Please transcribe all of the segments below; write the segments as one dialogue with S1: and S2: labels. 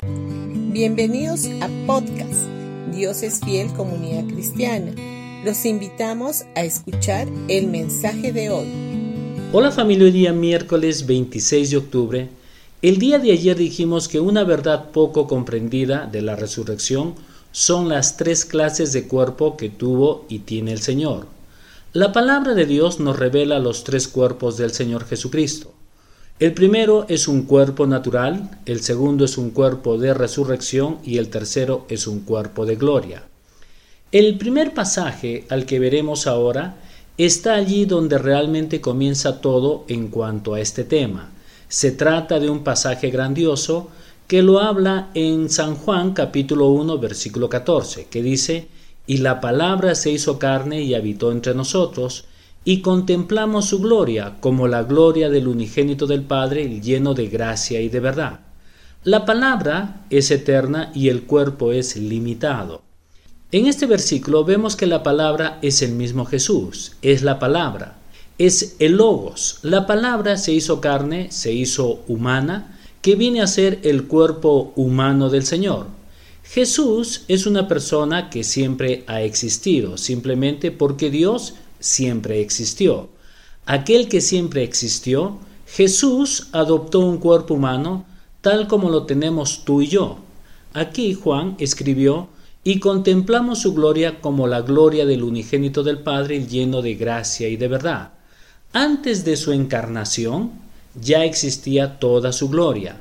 S1: Bienvenidos a podcast Dios es fiel comunidad cristiana. Los invitamos a escuchar el mensaje de hoy.
S2: Hola familia, hoy día miércoles 26 de octubre. El día de ayer dijimos que una verdad poco comprendida de la resurrección son las tres clases de cuerpo que tuvo y tiene el Señor. La palabra de Dios nos revela los tres cuerpos del Señor Jesucristo. El primero es un cuerpo natural, el segundo es un cuerpo de resurrección y el tercero es un cuerpo de gloria. El primer pasaje al que veremos ahora está allí donde realmente comienza todo en cuanto a este tema. Se trata de un pasaje grandioso que lo habla en San Juan capítulo 1 versículo 14, que dice, y la palabra se hizo carne y habitó entre nosotros, y contemplamos su gloria como la gloria del unigénito del Padre lleno de gracia y de verdad. La palabra es eterna y el cuerpo es limitado. En este versículo vemos que la palabra es el mismo Jesús, es la palabra, es el logos. La palabra se hizo carne, se hizo humana, que viene a ser el cuerpo humano del Señor. Jesús es una persona que siempre ha existido, simplemente porque Dios siempre existió. Aquel que siempre existió, Jesús adoptó un cuerpo humano tal como lo tenemos tú y yo. Aquí Juan escribió, y contemplamos su gloria como la gloria del unigénito del Padre lleno de gracia y de verdad. Antes de su encarnación ya existía toda su gloria.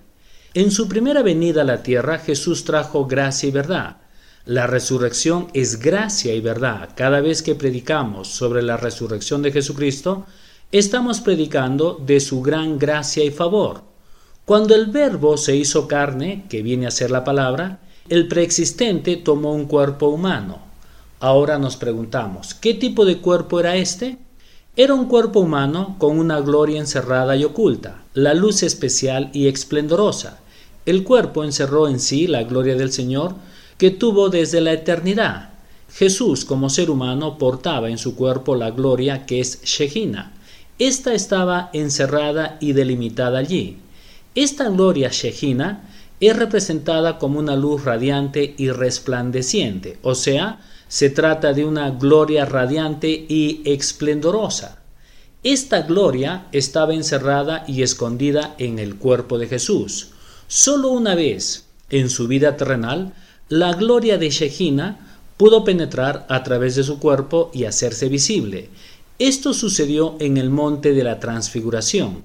S2: En su primera venida a la tierra Jesús trajo gracia y verdad. La resurrección es gracia y verdad. Cada vez que predicamos sobre la resurrección de Jesucristo, estamos predicando de su gran gracia y favor. Cuando el verbo se hizo carne, que viene a ser la palabra, el preexistente tomó un cuerpo humano. Ahora nos preguntamos, ¿qué tipo de cuerpo era este? Era un cuerpo humano con una gloria encerrada y oculta, la luz especial y esplendorosa. El cuerpo encerró en sí la gloria del Señor, que tuvo desde la eternidad. Jesús como ser humano portaba en su cuerpo la gloria que es Shejina. Esta estaba encerrada y delimitada allí. Esta gloria Shejina es representada como una luz radiante y resplandeciente, o sea, se trata de una gloria radiante y esplendorosa. Esta gloria estaba encerrada y escondida en el cuerpo de Jesús. Solo una vez en su vida terrenal la gloria de Shejina pudo penetrar a través de su cuerpo y hacerse visible. Esto sucedió en el monte de la transfiguración.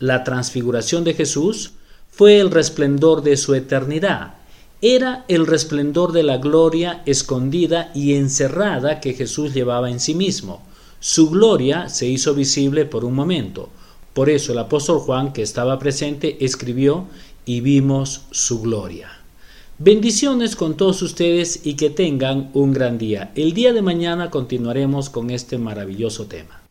S2: La transfiguración de Jesús fue el resplendor de su eternidad. Era el resplendor de la gloria escondida y encerrada que Jesús llevaba en sí mismo. Su gloria se hizo visible por un momento. Por eso el apóstol Juan, que estaba presente, escribió y vimos su gloria. Bendiciones con todos ustedes y que tengan un gran día. El día de mañana continuaremos con este maravilloso tema.